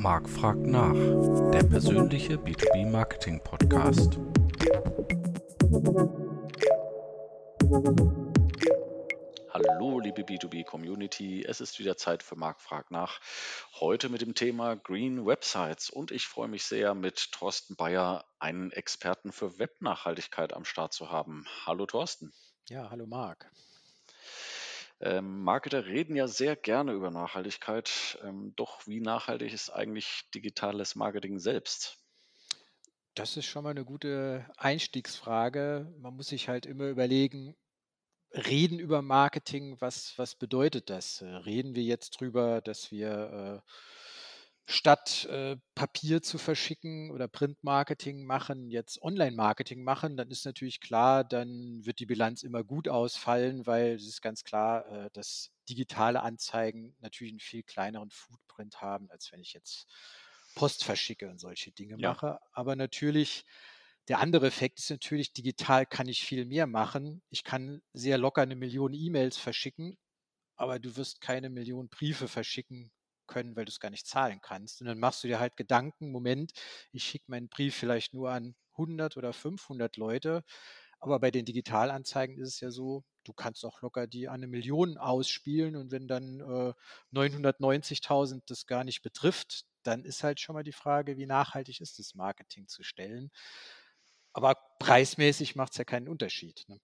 Marc fragt nach, der persönliche B2B Marketing Podcast. Hallo, liebe B2B Community. Es ist wieder Zeit für Marc fragt nach. Heute mit dem Thema Green Websites. Und ich freue mich sehr, mit Thorsten Bayer einen Experten für Webnachhaltigkeit am Start zu haben. Hallo, Thorsten. Ja, hallo Marc. Ähm, Marketer reden ja sehr gerne über Nachhaltigkeit. Ähm, doch wie nachhaltig ist eigentlich digitales Marketing selbst? Das ist schon mal eine gute Einstiegsfrage. Man muss sich halt immer überlegen, reden über Marketing, was, was bedeutet das? Äh, reden wir jetzt drüber, dass wir äh, statt äh, Papier zu verschicken oder Printmarketing machen, jetzt Online-Marketing machen, dann ist natürlich klar, dann wird die Bilanz immer gut ausfallen, weil es ist ganz klar, äh, dass digitale Anzeigen natürlich einen viel kleineren Footprint haben, als wenn ich jetzt Post verschicke und solche Dinge Ja. mache. Aber natürlich, der andere Effekt ist natürlich, digital kann ich viel mehr machen. Ich kann sehr locker eine Million E-Mails verschicken, aber du wirst keine Million Briefe verschicken können, weil du es gar nicht zahlen kannst. Und dann machst du dir halt Gedanken, Moment, ich schicke meinen Brief vielleicht nur an 100 oder 500 Leute, aber bei den Digitalanzeigen ist es ja so, du kannst auch locker die an eine Million ausspielen und wenn dann äh, 990.000 das gar nicht betrifft, dann ist halt schon mal die Frage, wie nachhaltig ist das Marketing zu stellen. Aber preismäßig macht es ja keinen Unterschied. Ne?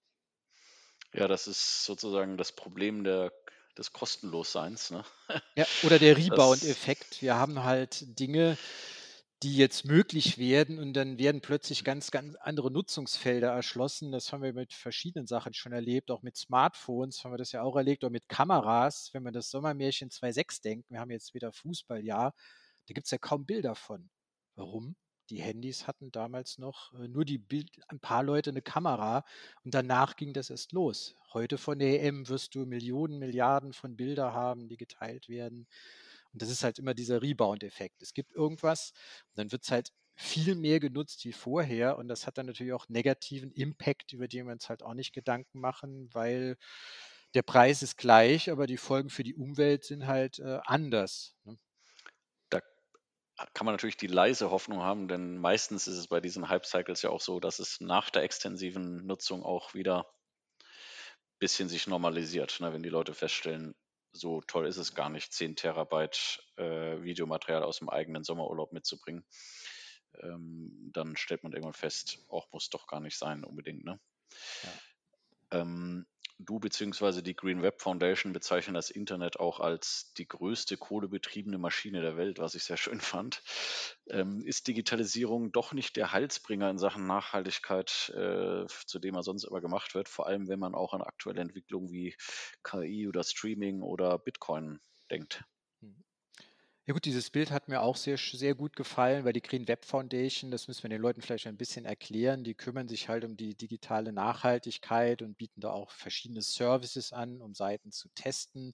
Ja, das ist sozusagen das Problem der, des Kostenlosseins. Ne? Ja, oder der Rebound-Effekt. Wir haben halt Dinge, die jetzt möglich werden und dann werden plötzlich ganz, ganz andere Nutzungsfelder erschlossen. Das haben wir mit verschiedenen Sachen schon erlebt, auch mit Smartphones haben wir das ja auch erlebt, oder mit Kameras. Wenn wir das Sommermärchen 2.6 denken, wir haben jetzt wieder Fußballjahr, da gibt es ja kaum Bilder von. Warum? Die Handys hatten damals noch äh, nur die Bild, ein paar Leute eine Kamera und danach ging das erst los. Heute von der EM wirst du Millionen, Milliarden von Bilder haben, die geteilt werden. Und das ist halt immer dieser Rebound-Effekt. Es gibt irgendwas und dann wird es halt viel mehr genutzt wie vorher und das hat dann natürlich auch negativen Impact, über den wir uns halt auch nicht Gedanken machen, weil der Preis ist gleich, aber die Folgen für die Umwelt sind halt äh, anders. Ne? Kann man natürlich die leise Hoffnung haben, denn meistens ist es bei diesen Hype-Cycles ja auch so, dass es nach der extensiven Nutzung auch wieder ein bisschen sich normalisiert. Ne? Wenn die Leute feststellen, so toll ist es gar nicht, 10 Terabyte äh, Videomaterial aus dem eigenen Sommerurlaub mitzubringen, ähm, dann stellt man irgendwann fest, auch muss doch gar nicht sein unbedingt. Ne? Ja. Ähm, du bzw. die Green Web Foundation bezeichnen das Internet auch als die größte kohlebetriebene Maschine der Welt, was ich sehr schön fand. Ähm, ist Digitalisierung doch nicht der Heilsbringer in Sachen Nachhaltigkeit, äh, zu dem er sonst immer gemacht wird, vor allem wenn man auch an aktuelle Entwicklungen wie KI oder Streaming oder Bitcoin denkt? Ja gut, dieses Bild hat mir auch sehr, sehr gut gefallen, weil die Green Web Foundation, das müssen wir den Leuten vielleicht ein bisschen erklären, die kümmern sich halt um die digitale Nachhaltigkeit und bieten da auch verschiedene Services an, um Seiten zu testen.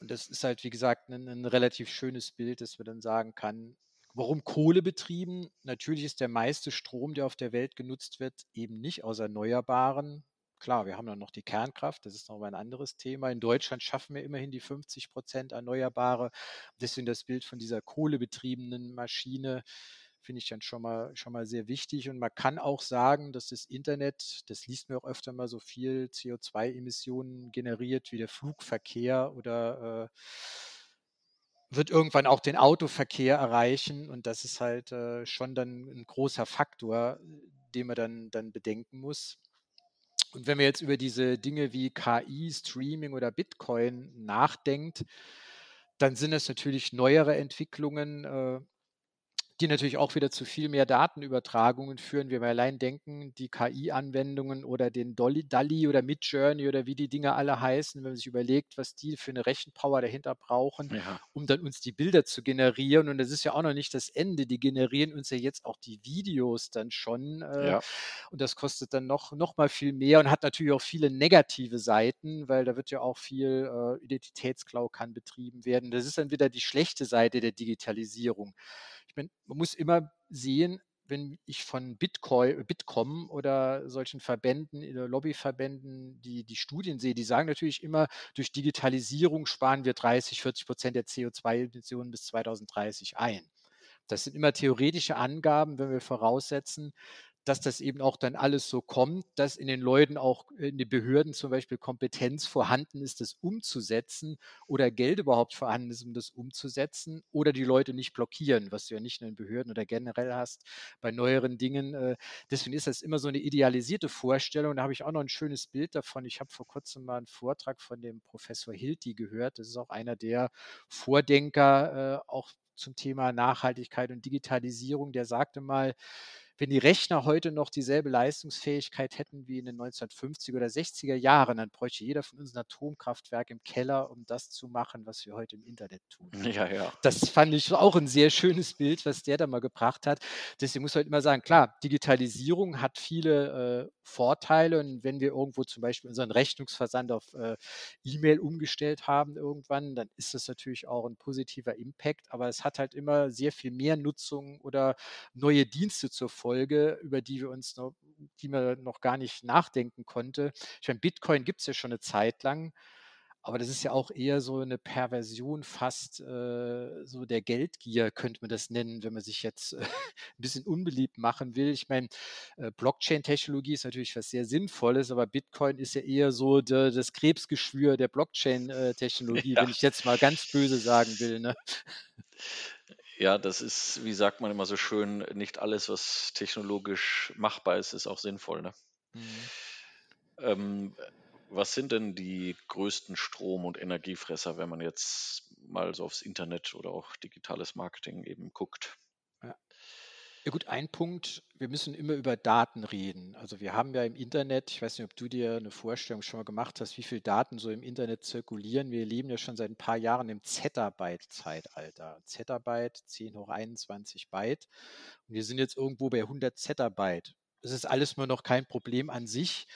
Und das ist halt, wie gesagt, ein, ein relativ schönes Bild, dass man dann sagen kann, warum Kohle betrieben? Natürlich ist der meiste Strom, der auf der Welt genutzt wird, eben nicht aus Erneuerbaren, Klar, wir haben dann noch die Kernkraft, das ist noch mal ein anderes Thema. In Deutschland schaffen wir immerhin die 50 Prozent Erneuerbare. Deswegen das Bild von dieser kohlebetriebenen Maschine finde ich dann schon mal, schon mal sehr wichtig. Und man kann auch sagen, dass das Internet, das liest mir auch öfter mal so viel CO2-Emissionen generiert wie der Flugverkehr oder äh, wird irgendwann auch den Autoverkehr erreichen. Und das ist halt äh, schon dann ein großer Faktor, den man dann, dann bedenken muss. Und wenn man jetzt über diese Dinge wie KI, Streaming oder Bitcoin nachdenkt, dann sind es natürlich neuere Entwicklungen, äh, die natürlich auch wieder zu viel mehr Datenübertragungen führen. Wenn wir allein denken, die KI-Anwendungen oder den Dolly, DALI oder Midjourney oder wie die Dinge alle heißen, wenn man sich überlegt, was die für eine Rechenpower dahinter brauchen, Ja, um dann uns die Bilder zu generieren. Und das ist ja auch noch nicht das Ende. Die generieren uns ja jetzt auch die Videos dann schon. Äh, ja, und das kostet dann noch, noch mal viel mehr und hat natürlich auch viele negative Seiten, weil da wird ja auch viel äh, Identitätsklau kann betrieben werden. Das ist dann wieder die schlechte Seite der Digitalisierung. Ich meine, man muss immer sehen, wenn ich von Bitcoin, Bitkom oder solchen Verbänden, Lobbyverbänden, die, die Studien sehe, die sagen natürlich immer, durch Digitalisierung sparen wir 30, 40 Prozent der CO2-Emissionen bis 2030 ein. Das sind immer theoretische Angaben, wenn wir voraussetzen, dass das eben auch dann alles so kommt, dass in den Leuten auch in den Behörden zum Beispiel Kompetenz vorhanden ist, das umzusetzen oder Geld überhaupt vorhanden ist, um das umzusetzen oder die Leute nicht blockieren, was du ja nicht nur in Behörden oder generell hast bei neueren Dingen. Äh, deswegen ist das immer so eine idealisierte Vorstellung. Da habe ich auch noch ein schönes Bild davon. Ich habe vor kurzem mal einen Vortrag von dem Professor Hilti gehört. Das ist auch einer der Vordenker, äh, auch zum Thema Nachhaltigkeit und Digitalisierung. Der sagte mal, wenn die Rechner heute noch dieselbe Leistungsfähigkeit hätten wie in den 1950er oder 60er Jahren, dann bräuchte jeder von uns ein Atomkraftwerk im Keller, um das zu machen, was wir heute im Internet tun. Ja, ja. Das fand ich auch ein sehr schönes Bild, was der da mal gebracht hat. Deswegen muss man halt immer sagen, klar, Digitalisierung hat viele äh, Vorteile und wenn wir irgendwo zum Beispiel unseren Rechnungsversand auf äh, E-Mail umgestellt haben irgendwann, dann ist das natürlich auch ein positiver Impact, aber es hat halt immer sehr viel mehr Nutzung oder neue Dienste zur Folge Folge, über die wir uns noch, die man noch gar nicht nachdenken konnte. Ich meine, Bitcoin gibt es ja schon eine Zeit lang, aber das ist ja auch eher so eine Perversion fast äh, so der Geldgier, könnte man das nennen, wenn man sich jetzt äh, ein bisschen unbeliebt machen will. Ich meine, äh, Blockchain-Technologie ist natürlich was sehr Sinnvolles, aber Bitcoin ist ja eher so de, das Krebsgeschwür der Blockchain-Technologie, ja. wenn ich jetzt mal ganz böse sagen will. Ne? Ja, das ist, wie sagt man immer so schön, nicht alles, was technologisch machbar ist, ist auch sinnvoll. Ne? Mhm. Ähm, was sind denn die größten Strom- und Energiefresser, wenn man jetzt mal so aufs Internet oder auch digitales Marketing eben guckt? Ja gut, ein Punkt, wir müssen immer über Daten reden. Also wir haben ja im Internet, ich weiß nicht, ob du dir eine Vorstellung schon mal gemacht hast, wie viele Daten so im Internet zirkulieren. Wir leben ja schon seit ein paar Jahren im Zettabyte-Zeitalter. Zettabyte, 10 hoch 21 Byte. Und wir sind jetzt irgendwo bei 100 Zettabyte. Das ist alles nur noch kein Problem an sich.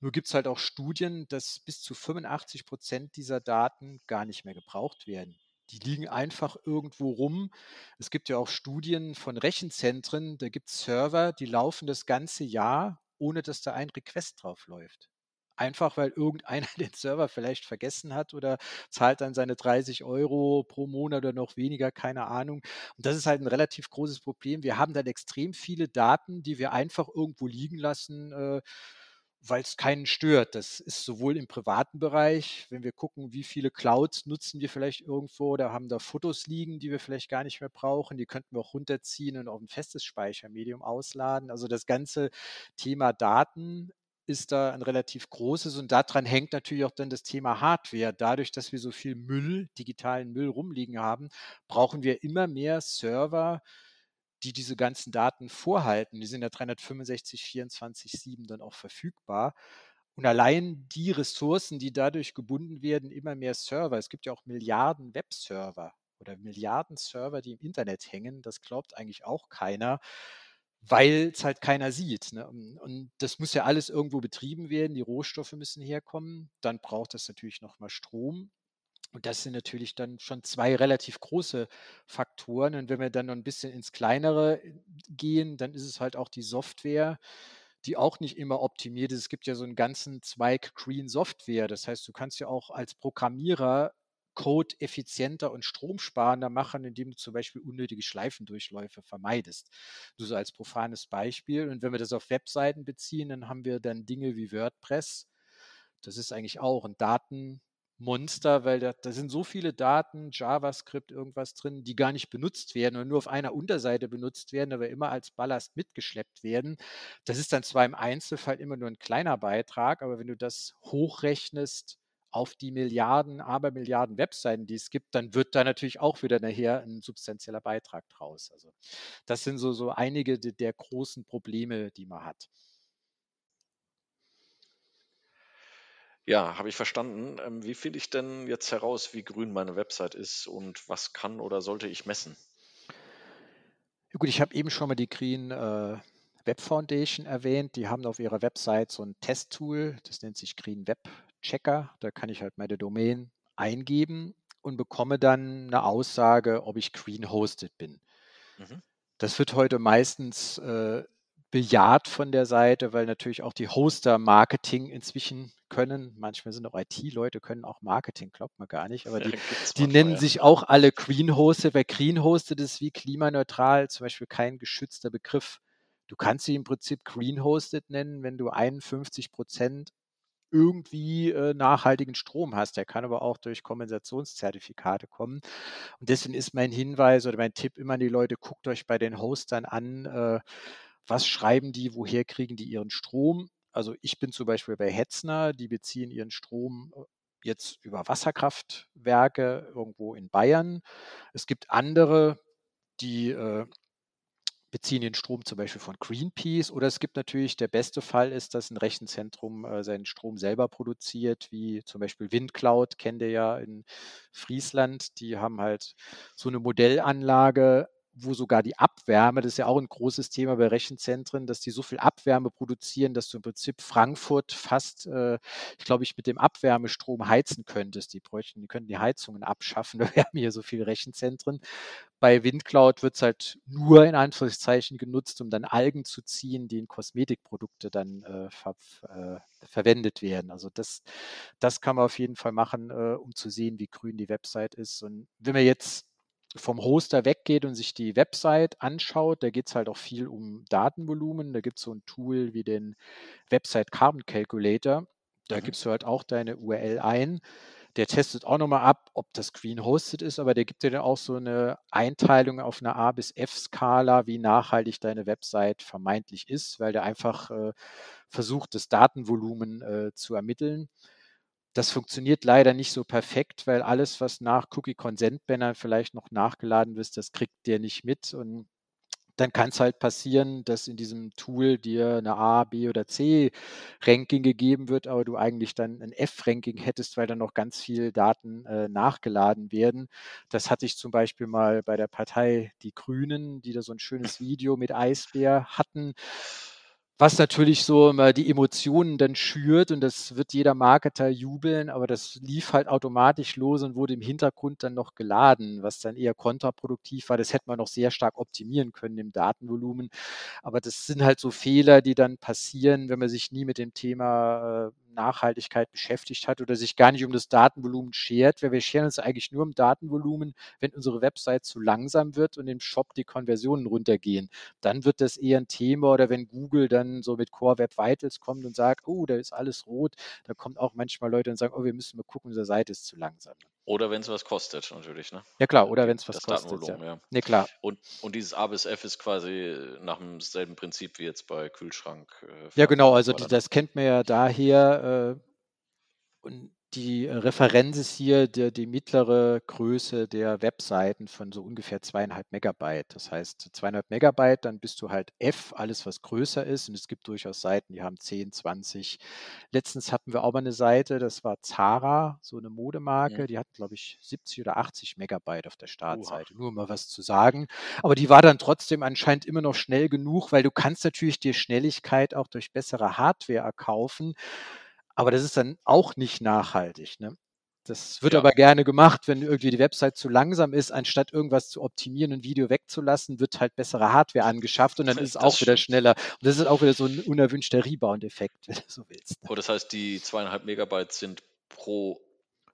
Nur gibt es halt auch Studien, dass bis zu 85 Prozent dieser Daten gar nicht mehr gebraucht werden. Die liegen einfach irgendwo rum. Es gibt ja auch Studien von Rechenzentren, da gibt es Server, die laufen das ganze Jahr, ohne dass da ein Request drauf läuft. Einfach weil irgendeiner den Server vielleicht vergessen hat oder zahlt dann seine 30 Euro pro Monat oder noch weniger, keine Ahnung. Und das ist halt ein relativ großes Problem. Wir haben dann extrem viele Daten, die wir einfach irgendwo liegen lassen. Äh, weil es keinen stört. Das ist sowohl im privaten Bereich, wenn wir gucken, wie viele Clouds nutzen wir vielleicht irgendwo oder haben da Fotos liegen, die wir vielleicht gar nicht mehr brauchen. Die könnten wir auch runterziehen und auf ein festes Speichermedium ausladen. Also das ganze Thema Daten ist da ein relativ großes und daran hängt natürlich auch dann das Thema Hardware. Dadurch, dass wir so viel Müll, digitalen Müll rumliegen haben, brauchen wir immer mehr Server, die diese ganzen Daten vorhalten. Die sind ja 365, 24, 7 dann auch verfügbar. Und allein die Ressourcen, die dadurch gebunden werden, immer mehr Server. Es gibt ja auch Milliarden Webserver oder Milliarden Server, die im Internet hängen. Das glaubt eigentlich auch keiner, weil es halt keiner sieht. Ne? Und das muss ja alles irgendwo betrieben werden. Die Rohstoffe müssen herkommen. Dann braucht es natürlich nochmal Strom. Und das sind natürlich dann schon zwei relativ große Faktoren. Und wenn wir dann noch ein bisschen ins Kleinere äh, gehen, dann ist es halt auch die Software, die auch nicht immer optimiert ist. Es gibt ja so einen ganzen Zweig Green Software. Das heißt, du kannst ja auch als Programmierer Code effizienter und stromsparender machen, indem du zum Beispiel unnötige Schleifendurchläufe vermeidest. Nur so als profanes Beispiel. Und wenn wir das auf Webseiten beziehen, dann haben wir dann Dinge wie WordPress. Das ist eigentlich auch ein Daten, Monster, weil da, da, sind so viele Daten, JavaScript, irgendwas drin, die gar nicht benutzt werden und nur auf einer Unterseite benutzt werden, aber immer als Ballast mitgeschleppt werden. Das ist dann zwar im Einzelfall immer nur ein kleiner Beitrag, aber wenn du das hochrechnest auf die Milliarden, Abermilliarden Webseiten, die es gibt, dann wird da natürlich auch wieder nachher ein substanzieller Beitrag draus. Also das sind so, so einige der großen Probleme, die man hat. Ja, habe ich verstanden. Ähm, wie finde ich denn jetzt heraus, wie grün meine Website ist und was kann oder sollte ich messen? Ja gut, ich habe eben schon mal die Green äh, Web Foundation erwähnt. Die haben auf ihrer Website so ein Testtool, das nennt sich Green Web Checker. Da kann ich halt meine Domain eingeben und bekomme dann eine Aussage, ob ich green hosted bin. Mhm. Das wird heute meistens äh, bejaht von der Seite, weil natürlich auch die Hoster Marketing inzwischen können. Manchmal sind auch IT-Leute, können auch Marketing, glaubt man gar nicht. Aber die, die nennen ja. sich auch alle Green Hosted, weil Green Hosted ist wie klimaneutral, zum Beispiel kein geschützter Begriff. Du kannst sie im Prinzip Green Hosted nennen, wenn du 51 Prozent irgendwie äh, nachhaltigen Strom hast. Der kann aber auch durch Kompensationszertifikate kommen. Und deswegen ist mein Hinweis oder mein Tipp immer an die Leute, guckt euch bei den Hostern an, äh, was schreiben die, woher kriegen die ihren Strom. Also ich bin zum Beispiel bei Hetzner, die beziehen ihren Strom äh, jetzt über Wasserkraftwerke irgendwo in Bayern. Es gibt andere, die äh, beziehen den Strom zum Beispiel von Greenpeace oder es gibt natürlich, der beste Fall ist, dass ein Rechenzentrum äh, seinen Strom selber produziert, wie zum Beispiel Windcloud, kennt ihr ja in Friesland. Die haben halt so eine Modellanlage wo sogar die Abwärme, das ist ja auch ein großes Thema bei Rechenzentren, dass die so viel Abwärme produzieren, dass du im Prinzip Frankfurt fast, äh, ich glaube, ich mit dem Abwärmestrom heizen könntest. Die bräuchten, die könnten die Heizungen abschaffen. Wir haben hier so viele Rechenzentren. Bei Windcloud wird es halt nur in Anführungszeichen genutzt, um dann Algen zu ziehen, die in Kosmetikprodukte dann äh, ver, äh, verwendet werden. Also das, das kann man auf jeden Fall machen, äh, um zu sehen, wie grün die Website ist. Und wenn wir jetzt vom Hoster weggeht und sich die Website anschaut, da geht es halt auch viel um Datenvolumen. Da gibt es so ein Tool wie den Website Carbon Calculator. Da mhm. gibst du halt auch deine URL ein. Der testet auch nochmal ab, ob das Green hosted ist, aber der gibt dir dann auch so eine Einteilung auf einer A bis F-Skala, wie nachhaltig deine Website vermeintlich ist, weil der einfach äh, versucht, das Datenvolumen äh, zu ermitteln. Das funktioniert leider nicht so perfekt, weil alles, was nach Cookie Consent Banner vielleicht noch nachgeladen wird, das kriegt der nicht mit. Und dann kann es halt passieren, dass in diesem Tool dir eine A, B oder C Ranking gegeben wird, aber du eigentlich dann ein F-Ranking hättest, weil dann noch ganz viel Daten äh, nachgeladen werden. Das hatte ich zum Beispiel mal bei der Partei Die Grünen, die da so ein schönes Video mit Eisbär hatten was natürlich so immer die Emotionen dann schürt und das wird jeder Marketer jubeln, aber das lief halt automatisch los und wurde im Hintergrund dann noch geladen, was dann eher kontraproduktiv war. Das hätte man noch sehr stark optimieren können im Datenvolumen. Aber das sind halt so Fehler, die dann passieren, wenn man sich nie mit dem Thema äh, Nachhaltigkeit beschäftigt hat oder sich gar nicht um das Datenvolumen schert, weil wir scheren uns eigentlich nur um Datenvolumen, wenn unsere Website zu langsam wird und im Shop die Konversionen runtergehen. Dann wird das eher ein Thema oder wenn Google dann so mit Core Web Vitals kommt und sagt, oh, da ist alles rot, da kommen auch manchmal Leute und sagen, oh, wir müssen mal gucken, unsere Seite ist zu langsam. Oder wenn es was kostet, natürlich. Ne? Ja klar, oder wenn es was das kostet. Ja. ja. Nee, klar. Und, und dieses A bis F ist quasi nach demselben Prinzip wie jetzt bei Kühlschrank. Äh, ja, genau, also die, das kennt man ja daher. Äh, und die Referenz ist hier der, die mittlere Größe der Webseiten von so ungefähr zweieinhalb Megabyte. Das heißt, zweieinhalb Megabyte, dann bist du halt F, alles was größer ist. Und es gibt durchaus Seiten, die haben 10, 20. Letztens hatten wir auch mal eine Seite, das war Zara, so eine Modemarke, ja. die hat, glaube ich, 70 oder 80 Megabyte auf der Startseite. Uha. Nur mal was zu sagen. Aber die war dann trotzdem anscheinend immer noch schnell genug, weil du kannst natürlich dir Schnelligkeit auch durch bessere Hardware erkaufen. Aber das ist dann auch nicht nachhaltig. Ne? Das wird ja. aber gerne gemacht, wenn irgendwie die Website zu langsam ist, anstatt irgendwas zu optimieren und Video wegzulassen, wird halt bessere Hardware angeschafft und dann ist es auch wieder schneller. Und das ist auch wieder so ein unerwünschter Rebound-Effekt, wenn du so willst. Ne? Oh, das heißt, die zweieinhalb Megabyte sind pro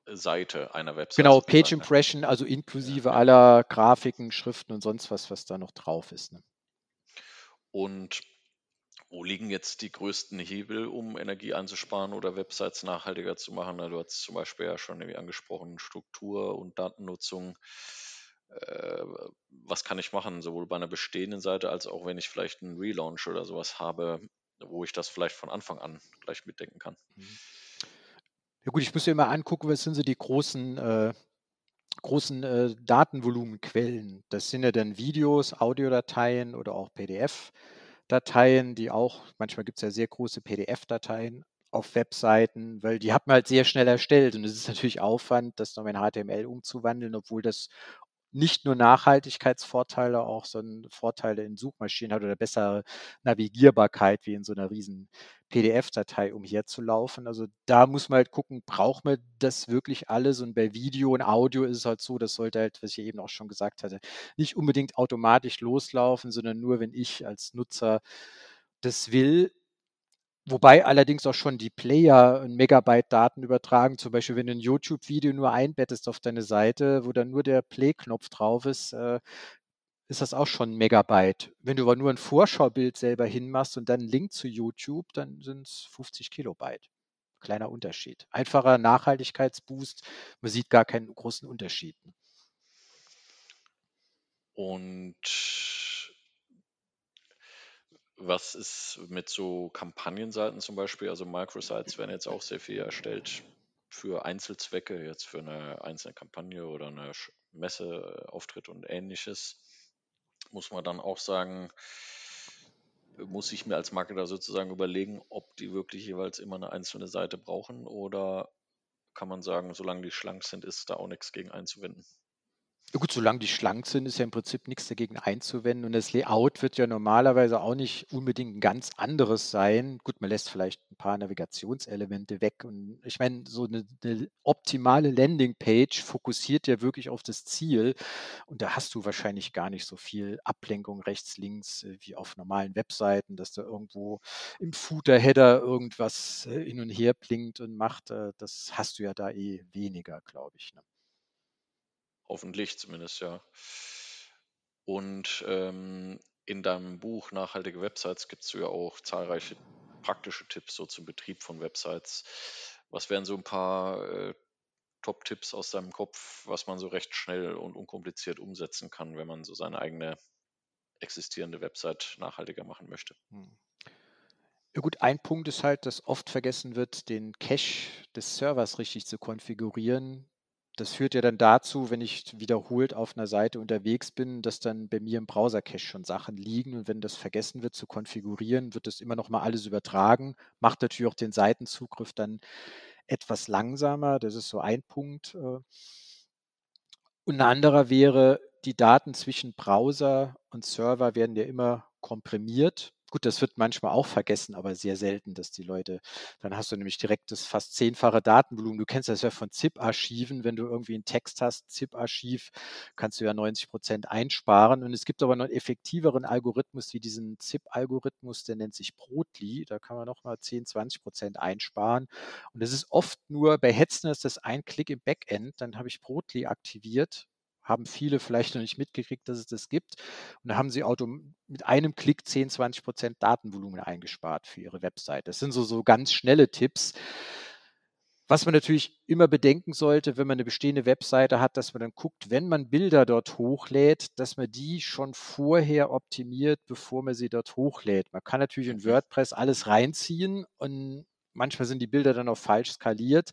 Seite einer Website. Genau, Page Impression, also inklusive ja. aller Grafiken, Schriften und sonst was, was da noch drauf ist. Ne? Und wo liegen jetzt die größten Hebel, um Energie einzusparen oder Websites nachhaltiger zu machen? Du hast zum Beispiel ja schon angesprochen, Struktur und Datennutzung. Äh, was kann ich machen, sowohl bei einer bestehenden Seite als auch wenn ich vielleicht einen Relaunch oder sowas habe, wo ich das vielleicht von Anfang an gleich mitdenken kann? Mhm. Ja gut, ich muss mir immer angucken, was sind so die großen, äh, großen äh, Datenvolumenquellen. Das sind ja dann Videos, Audiodateien oder auch PDF. Dateien, die auch, manchmal gibt es ja sehr große PDF-Dateien auf Webseiten, weil die hat man halt sehr schnell erstellt. Und es ist natürlich Aufwand, das noch in HTML umzuwandeln, obwohl das nicht nur Nachhaltigkeitsvorteile, auch so Vorteile in Suchmaschinen hat oder bessere Navigierbarkeit wie in so einer riesen PDF-Datei umherzulaufen. Also da muss man halt gucken, braucht man das wirklich alles? Und bei Video und Audio ist es halt so, das sollte halt, was ich eben auch schon gesagt hatte, nicht unbedingt automatisch loslaufen, sondern nur, wenn ich als Nutzer das will. Wobei allerdings auch schon die Player ein Megabyte Daten übertragen. Zum Beispiel, wenn du ein YouTube-Video nur einbettest auf deine Seite, wo dann nur der Play-Knopf drauf ist, äh, ist das auch schon ein Megabyte. Wenn du aber nur ein Vorschaubild selber hinmachst und dann einen Link zu YouTube, dann sind es 50 Kilobyte. Kleiner Unterschied. Einfacher Nachhaltigkeitsboost. Man sieht gar keinen großen Unterschied. Und was ist mit so Kampagnenseiten zum Beispiel? Also Microsites werden jetzt auch sehr viel erstellt für Einzelzwecke, jetzt für eine einzelne Kampagne oder eine Messeauftritt und ähnliches muss man dann auch sagen, muss ich mir als Marketer sozusagen überlegen, ob die wirklich jeweils immer eine einzelne Seite brauchen oder kann man sagen, solange die schlank sind, ist da auch nichts gegen einzuwenden. Ja gut, solange die schlank sind, ist ja im Prinzip nichts dagegen einzuwenden. Und das Layout wird ja normalerweise auch nicht unbedingt ein ganz anderes sein. Gut, man lässt vielleicht ein paar Navigationselemente weg. Und ich meine, so eine, eine optimale Landingpage fokussiert ja wirklich auf das Ziel. Und da hast du wahrscheinlich gar nicht so viel Ablenkung rechts, links äh, wie auf normalen Webseiten, dass da irgendwo im Footer-Header irgendwas äh, hin und her blinkt und macht. Äh, das hast du ja da eh weniger, glaube ich. Ne? Hoffentlich zumindest, ja. Und ähm, in deinem Buch Nachhaltige Websites gibst du ja auch zahlreiche praktische Tipps so zum Betrieb von Websites. Was wären so ein paar äh, Top-Tipps aus deinem Kopf, was man so recht schnell und unkompliziert umsetzen kann, wenn man so seine eigene existierende Website nachhaltiger machen möchte? Hm. Ja gut, ein Punkt ist halt, dass oft vergessen wird, den Cache des Servers richtig zu konfigurieren das führt ja dann dazu, wenn ich wiederholt auf einer Seite unterwegs bin, dass dann bei mir im Browser-Cache schon Sachen liegen und wenn das vergessen wird zu konfigurieren, wird das immer noch mal alles übertragen, macht natürlich auch den Seitenzugriff dann etwas langsamer. Das ist so ein Punkt. Äh. Und ein anderer wäre, die Daten zwischen Browser und Server werden ja immer komprimiert. Gut, das wird manchmal auch vergessen, aber sehr selten, dass die Leute, dann hast du nämlich direkt das fast zehnfache Datenvolumen. Du kennst das ja von ZIP-Archiven, wenn du irgendwie einen Text hast, ZIP-Archiv, kannst du ja 90 Prozent einsparen. Und es gibt aber noch einen effektiveren Algorithmus wie diesen ZIP-Algorithmus, der nennt sich Brotli. Da kann man nochmal 10, 20 Prozent einsparen. Und das ist oft nur bei Hetzner ist das ein Klick im Backend, dann habe ich Brotli aktiviert haben viele vielleicht noch nicht mitgekriegt, dass es das gibt. Und da haben sie mit einem Klick 10, 20 Prozent Datenvolumen eingespart für ihre Website. Das sind so, so ganz schnelle Tipps. Was man natürlich immer bedenken sollte, wenn man eine bestehende Webseite hat, dass man dann guckt, wenn man Bilder dort hochlädt, dass man die schon vorher optimiert, bevor man sie dort hochlädt. Man kann natürlich in. WordPress alles reinziehen und manchmal sind die Bilder dann auch falsch skaliert.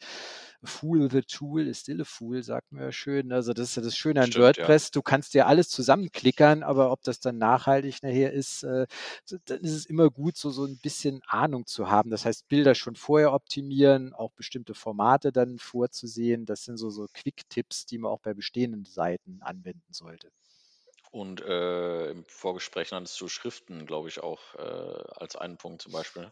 Fool the Tool is still a fool, sagt man ja schön. Also das ist ja das Schöne an Stimmt, WordPress. Ja. Du kannst dir alles zusammenklickern, aber ob das dann nachhaltig nachher ist, äh, dann ist es immer gut, so, so ein bisschen Ahnung zu haben. Das heißt, Bilder schon vorher optimieren, auch bestimmte Formate dann vorzusehen. Das sind so, so Quick-Tipps, die man auch bei bestehenden Seiten anwenden sollte. Und äh, im Vorgespräch nanntest du Schriften, glaube ich, auch äh, als einen Punkt zum Beispiel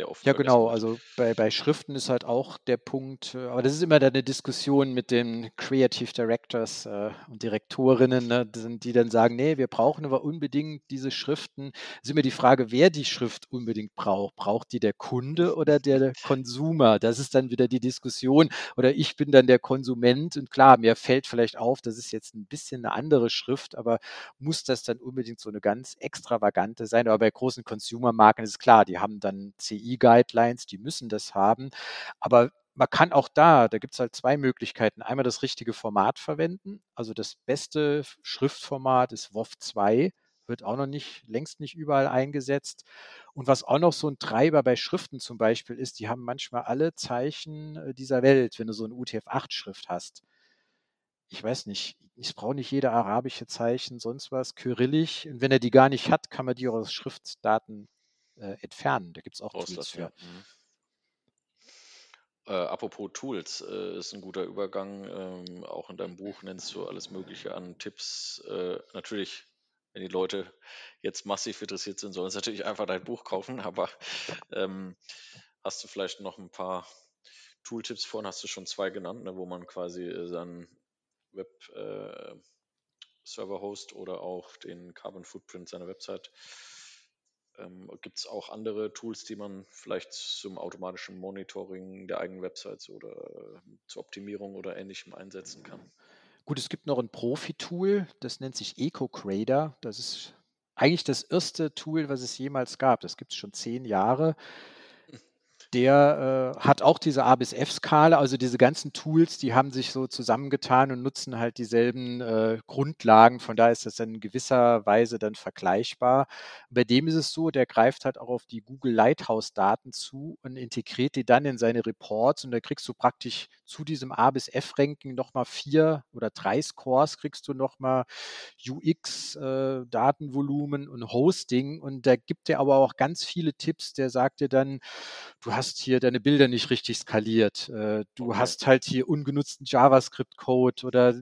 der oft Ja, genau. wird. Also bei, bei Schriften ist halt auch der Punkt, äh, aber das ist immer dann eine Diskussion mit den Creative Directors äh, und Direktorinnen, ne, die dann sagen, nee, wir brauchen aber unbedingt diese Schriften. Es ist immer die Frage, wer die Schrift unbedingt braucht. Braucht die der Kunde oder der Konsumer? Das ist dann wieder die Diskussion. Oder ich bin dann der Konsument und klar, mir fällt vielleicht auf, das ist jetzt ein bisschen eine andere Schrift, aber muss das dann unbedingt so eine ganz extravagante sein? Aber bei großen Consumer-Marken ist es klar, die haben dann CI CI-Guidelines, die müssen das haben. Aber man kann auch da, da gibt es halt zwei Möglichkeiten. Einmal das richtige Format verwenden. Also das beste Schriftformat ist WOF 2, wird auch noch nicht, längst nicht überall eingesetzt. Und was auch noch so ein Treiber bei Schriften zum Beispiel ist, die haben manchmal alle Zeichen äh, dieser Welt, wenn du so eine UTF-8-Schrift hast. Ich weiß nicht, es braucht nicht jeder arabische Zeichen, sonst was, kyrillisch. Und wenn er die gar nicht hat, kann man die auch aus Schriftdaten äh, entfernen. Da gibt es auch Tools für. Mhm. Äh, apropos Tools, äh, ist ein guter Übergang. Ähm, auch in deinem Buch nennst du alles Mögliche an Tipps. Äh, natürlich, wenn die Leute jetzt massiv interessiert sind, sollen sie natürlich einfach dein Buch kaufen. Aber ähm, hast du vielleicht noch ein paar Tooltips vorhin? Hast du schon zwei genannt, ne, wo man quasi äh, seinen Web-Server-Host äh, oder auch den Carbon Footprint seiner Website ähm, Gibt es auch andere Tools, die man vielleicht zum automatischen Monitoring der eigenen Websites oder äh, zur Optimierung oder ähnlichem einsetzen kann? Gut, es gibt noch ein Profi-Tool, das nennt sich EcoCrader. Das ist eigentlich das erste Tool, was es jemals gab. Das gibt es schon zehn Jahre der äh, hat auch diese A bis F-Skala, also diese ganzen Tools, die haben sich so zusammengetan und nutzen halt dieselben äh, Grundlagen. Von daher ist das dann in gewisser Weise dann vergleichbar. Bei dem ist es so, der greift halt auch auf die Google Lighthouse-Daten zu und integriert die dann in seine Reports und da kriegst du praktisch zu diesem A bis F-Ranking nochmal vier oder drei Scores, kriegst du nochmal UX, äh, Datenvolumen und Hosting und da gibt er aber auch ganz viele Tipps. Der sagt dir dann, du hast hier deine Bilder nicht richtig skaliert, äh, du okay. hast halt hier ungenutzten JavaScript-Code oder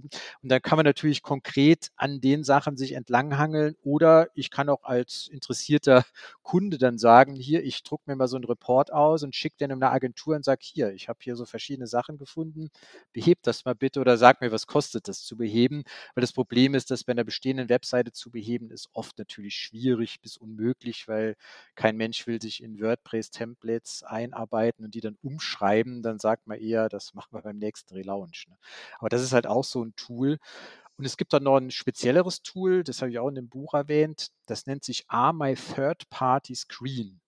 und dann kann man natürlich konkret an den Sachen sich entlanghangeln oder ich kann auch als interessierter Kunde dann sagen, hier, ich druck mir mal so einen Report aus und schicke den in eine Agentur und sage, hier, ich habe hier so verschiedene Sachen gefunden, beheb das mal bitte oder sag mir, was kostet das zu beheben, weil das Problem ist, dass bei einer bestehenden Webseite zu beheben ist oft natürlich schwierig bis unmöglich, weil kein Mensch will sich in WordPress-Templates einarbeiten und die dann umschreiben, dann sagt man eher, das machen wir beim nächsten Relaunch. Ne? Aber das ist halt auch so ein Tool. Und es gibt dann noch ein spezielleres Tool, das habe ich auch in dem Buch erwähnt, das nennt sich Are My Third Party Screen.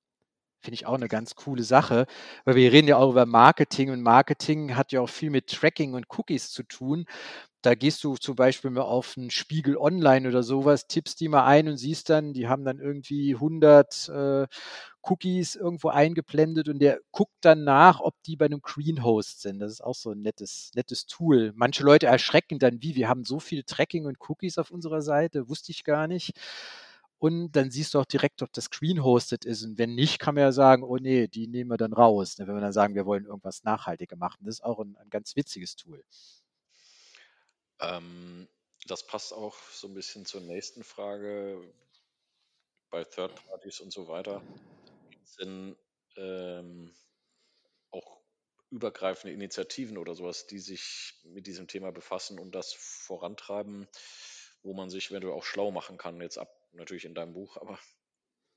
Finde ich auch eine ganz coole Sache, weil wir reden ja auch über Marketing und Marketing hat ja auch viel mit Tracking und Cookies zu tun. Da gehst du zum Beispiel mal auf einen Spiegel Online oder sowas, tippst die mal ein und siehst dann, die haben dann irgendwie 100 äh, Cookies irgendwo eingeblendet und der guckt dann nach, ob die bei einem Green Host sind. Das ist auch so ein nettes, nettes Tool. Manche Leute erschrecken dann, wie, wir haben so viel Tracking und Cookies auf unserer Seite, wusste ich gar nicht. Und dann siehst du auch direkt, ob das Green hosted ist. Und wenn nicht, kann man ja sagen, oh nee, die nehmen wir dann raus. Wenn wir dann sagen, wir wollen irgendwas nachhaltiger machen. Das ist auch ein, ein ganz witziges Tool. Ähm, das passt auch so ein bisschen zur nächsten Frage bei Third Parties und so weiter. Sind ähm, auch übergreifende Initiativen oder sowas, die sich mit diesem Thema befassen und das vorantreiben, wo man sich eventuell auch schlau machen kann, jetzt ab natürlich in deinem Buch, aber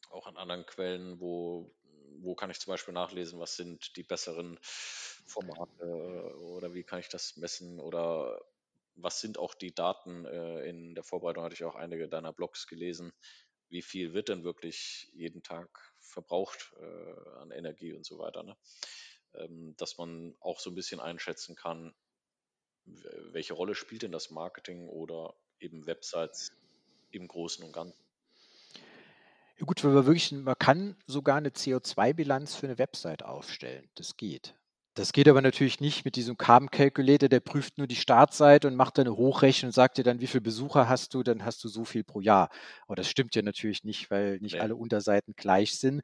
auch an anderen Quellen, wo, wo kann ich zum Beispiel nachlesen, was sind die besseren Formate oder wie kann ich das messen oder was sind auch die Daten? Äh, in der Vorbereitung hatte ich auch einige deiner Blogs gelesen. Wie viel wird denn wirklich jeden Tag verbraucht äh, an Energie und so weiter? Ne? Ähm, dass man auch so ein bisschen einschätzen kann, welche Rolle spielt denn das Marketing oder eben Websites im Großen und Ganzen? Ja gut, wenn man wirklich, man kann sogar eine CO2-Bilanz für eine Website aufstellen. Das geht. Das geht aber natürlich nicht mit diesem Carbon Calculator, der prüft nur die Startseite und macht dann eine Hochrechnung und sagt dir dann, wie viele Besucher hast du, dann hast du so viel pro Jahr. Aber das stimmt ja natürlich nicht, weil nicht ja. alle Unterseiten gleich sind.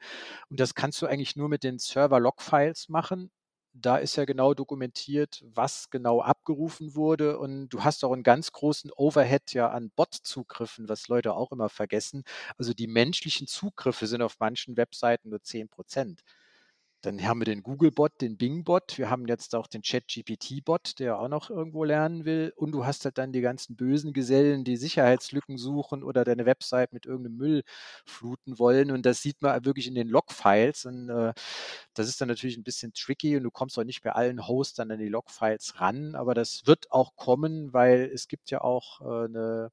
Und das kannst du eigentlich nur mit den Server-Log-Files machen. Da ist ja genau dokumentiert, was genau abgerufen wurde. Und du hast auch einen ganz großen Overhead ja an Bot-Zugriffen, was Leute auch immer vergessen. Also die menschlichen Zugriffe sind auf manchen Webseiten nur 10 Prozent. Dann haben wir den Google-Bot, den Bing-Bot. Wir haben jetzt auch den Chat-GPT-Bot, der auch noch irgendwo lernen will. Und du hast halt dann die ganzen bösen Gesellen, die Sicherheitslücken suchen oder deine Website mit irgendeinem Müll fluten wollen. Und das sieht man wirklich in den Log-Files. Und äh, das ist dann natürlich ein bisschen tricky und du kommst auch nicht bei allen Hostern an die Log-Files ran. Aber das wird auch kommen, weil es gibt ja auch äh, eine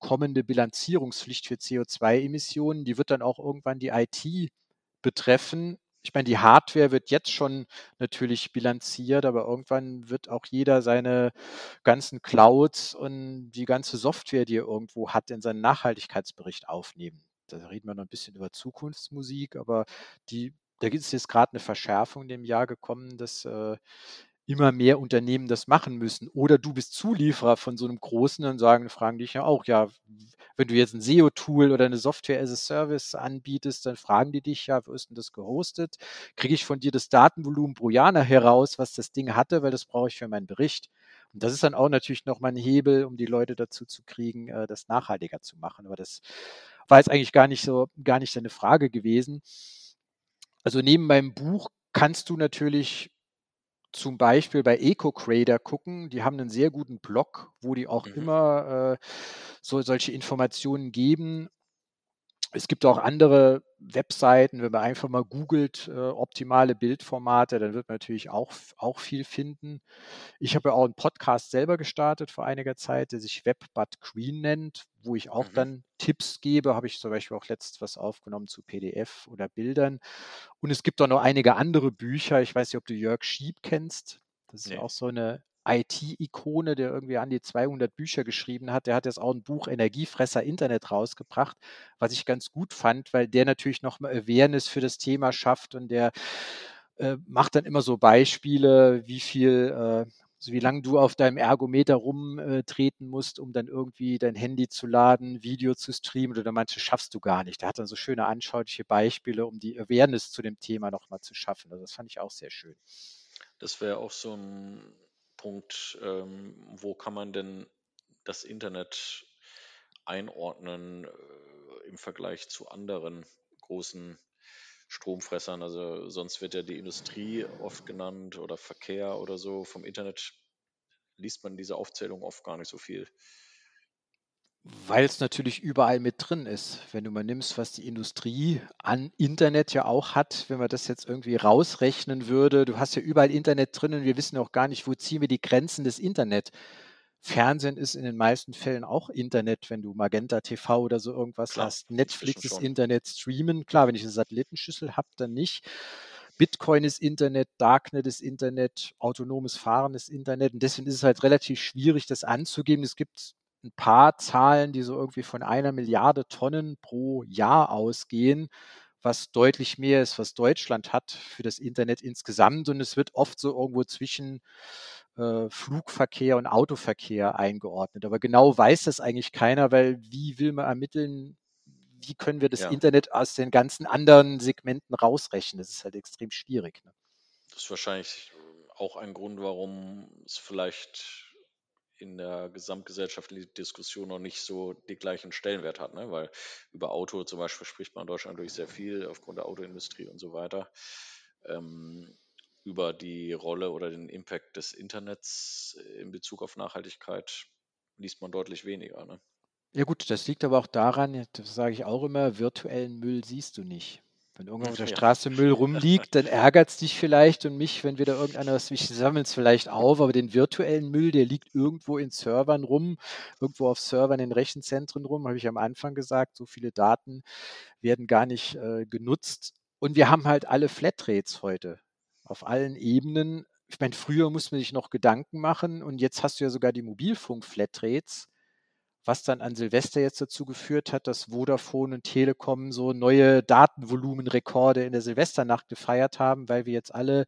kommende Bilanzierungspflicht für CO2-Emissionen. Die wird dann auch irgendwann die IT betreffen ich meine, die Hardware wird jetzt schon natürlich bilanziert, aber irgendwann wird auch jeder seine ganzen Clouds und die ganze Software, die er irgendwo hat, in seinen Nachhaltigkeitsbericht aufnehmen. Da reden wir noch ein bisschen über Zukunftsmusik, aber die, da gibt es jetzt gerade eine Verschärfung in dem Jahr gekommen, dass äh, immer mehr Unternehmen das machen müssen. Oder du bist Zulieferer von so einem großen, dann sagen, fragen dich ja auch, ja, wenn du jetzt ein SEO-Tool oder eine Software as a Service anbietest, dann fragen die dich ja, wo ist denn das gehostet? Kriege ich von dir das Datenvolumen pro Jahr heraus, was das Ding hatte, weil das brauche ich für meinen Bericht. Und das ist dann auch natürlich nochmal ein Hebel, um die Leute dazu zu kriegen, äh, das nachhaltiger zu machen. Aber das war jetzt eigentlich gar nicht so, gar nicht deine Frage gewesen. Also neben meinem Buch kannst du natürlich zum Beispiel bei EcoCrader gucken. Die haben einen sehr guten Blog, wo die auch mhm. immer äh, so solche Informationen geben. Es gibt auch andere Webseiten, wenn man einfach mal googelt, äh, optimale Bildformate, dann wird man natürlich auch, auch viel finden. Ich habe ja auch einen Podcast selber gestartet vor einiger Zeit, der sich Web But Green nennt, wo ich auch mhm. dann Tipps gebe. Habe ich zum Beispiel auch letztens was aufgenommen zu PDF oder Bildern. Und es gibt auch noch einige andere Bücher. Ich weiß nicht, ob du Jörg Schieb kennst. Das ist nee. auch so eine IT-Ikone, der irgendwie an die 200 Bücher geschrieben hat. Der hat jetzt auch ein Buch Energiefresser Internet rausgebracht, was ich ganz gut fand, weil der natürlich nochmal Awareness für das Thema schafft und der äh, macht dann immer so Beispiele, wie viel, äh, also wie lange du auf deinem Ergometer rumtreten musst, um dann irgendwie dein Handy zu laden, Video zu streamen oder manche schaffst du gar nicht. Der hat dann so schöne anschauliche Beispiele, um die Awareness zu dem Thema nochmal zu schaffen. Also das fand ich auch sehr schön. Das wäre auch so ein Punkt, ähm, wo kann man denn das Internet einordnen äh, im Vergleich zu anderen großen Stromfressern? Also sonst wird ja die Industrie oft genannt oder Verkehr oder so. Vom Internet liest man diese Aufzählung oft gar nicht so viel. Weil es natürlich überall mit drin ist. Wenn du mal nimmst, was die Industrie an Internet ja auch hat, wenn man das jetzt irgendwie rausrechnen würde, du hast ja überall Internet drin und wir wissen auch gar nicht, wo ziehen wir die Grenzen des Internet. Fernsehen ist in den meisten Fällen auch Internet, wenn du Magenta TV oder so irgendwas Klar, hast. Netflix ist Internet, Streamen. Klar, wenn ich eine Satellitenschüssel habe, dann nicht. Bitcoin ist Internet, Darknet ist Internet, autonomes Fahren ist Internet. Und deswegen ist es halt relativ schwierig, das anzugeben. Es gibt ein paar Zahlen, die so irgendwie von einer Milliarde Tonnen pro Jahr ausgehen, was deutlich mehr ist, was Deutschland hat für das Internet insgesamt. Und es wird oft so irgendwo zwischen äh, Flugverkehr und Autoverkehr eingeordnet. Aber genau weiß das eigentlich keiner, weil wie will man ermitteln, wie können wir das ja. Internet aus den ganzen anderen Segmenten rausrechnen? Das ist halt extrem schwierig. Ne? Das ist wahrscheinlich auch ein Grund, warum es vielleicht in der gesamtgesellschaftlichen Diskussion noch nicht so den gleichen Stellenwert hat, ne? weil über Auto zum Beispiel spricht man in Deutschland durch sehr viel aufgrund der Autoindustrie und so weiter. Ähm, über die Rolle oder den Impact des Internets in Bezug auf Nachhaltigkeit liest man deutlich weniger. Ne? Ja gut, das liegt aber auch daran, das sage ich auch immer, virtuellen Müll siehst du nicht. Wenn irgendwo auf der Straße Müll rumliegt, dann ärgert es dich vielleicht und mich, wenn wieder irgendeiner was, ich sammle es vielleicht auf, aber den virtuellen Müll, der liegt irgendwo in Servern rum, irgendwo auf Servern in Rechenzentren rum, habe ich am Anfang gesagt, so viele Daten werden gar nicht äh, genutzt. Und wir haben halt alle Flatrates heute auf allen Ebenen. Ich meine, früher musste man sich noch Gedanken machen und jetzt hast du ja sogar die Mobilfunk-Flatrates was dann an Silvester jetzt dazu geführt hat, dass Vodafone und Telekom so neue Datenvolumenrekorde in der Silvesternacht gefeiert haben, weil wir jetzt alle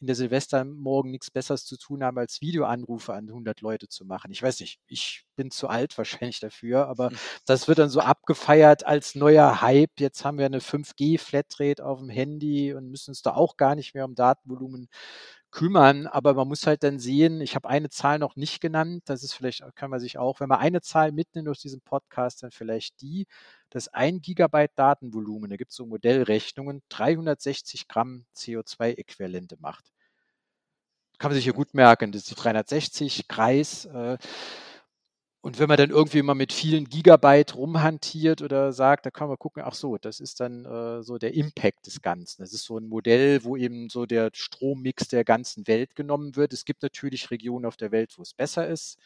in der Silvestermorgen nichts Besseres zu tun haben, als Videoanrufe an 100 Leute zu machen. Ich weiß nicht, ich bin zu alt wahrscheinlich dafür, aber hm. das wird dann so abgefeiert als neuer Hype. Jetzt haben wir eine 5G-Flatrate auf dem Handy und müssen uns da auch gar nicht mehr um Datenvolumen kümmern, aber man muss halt dann sehen, ich habe eine Zahl noch nicht genannt, das ist vielleicht, kann man sich auch, wenn man eine Zahl mitnimmt aus diesem Podcast, dann vielleicht die, dass ein Gigabyte Datenvolumen, da gibt es so Modellrechnungen, 360 Gramm CO2-Äquivalente macht. Kann man sich hier gut merken, das ist die 360 Kreis. Äh, und wenn man dann irgendwie mal mit vielen Gigabyte rumhantiert oder sagt, da kann man gucken, ach so, das ist dann äh, so der Impact des Ganzen. Das ist so ein Modell, wo eben so der Strommix der ganzen Welt genommen wird. Es gibt natürlich Regionen auf der Welt, wo es besser ist,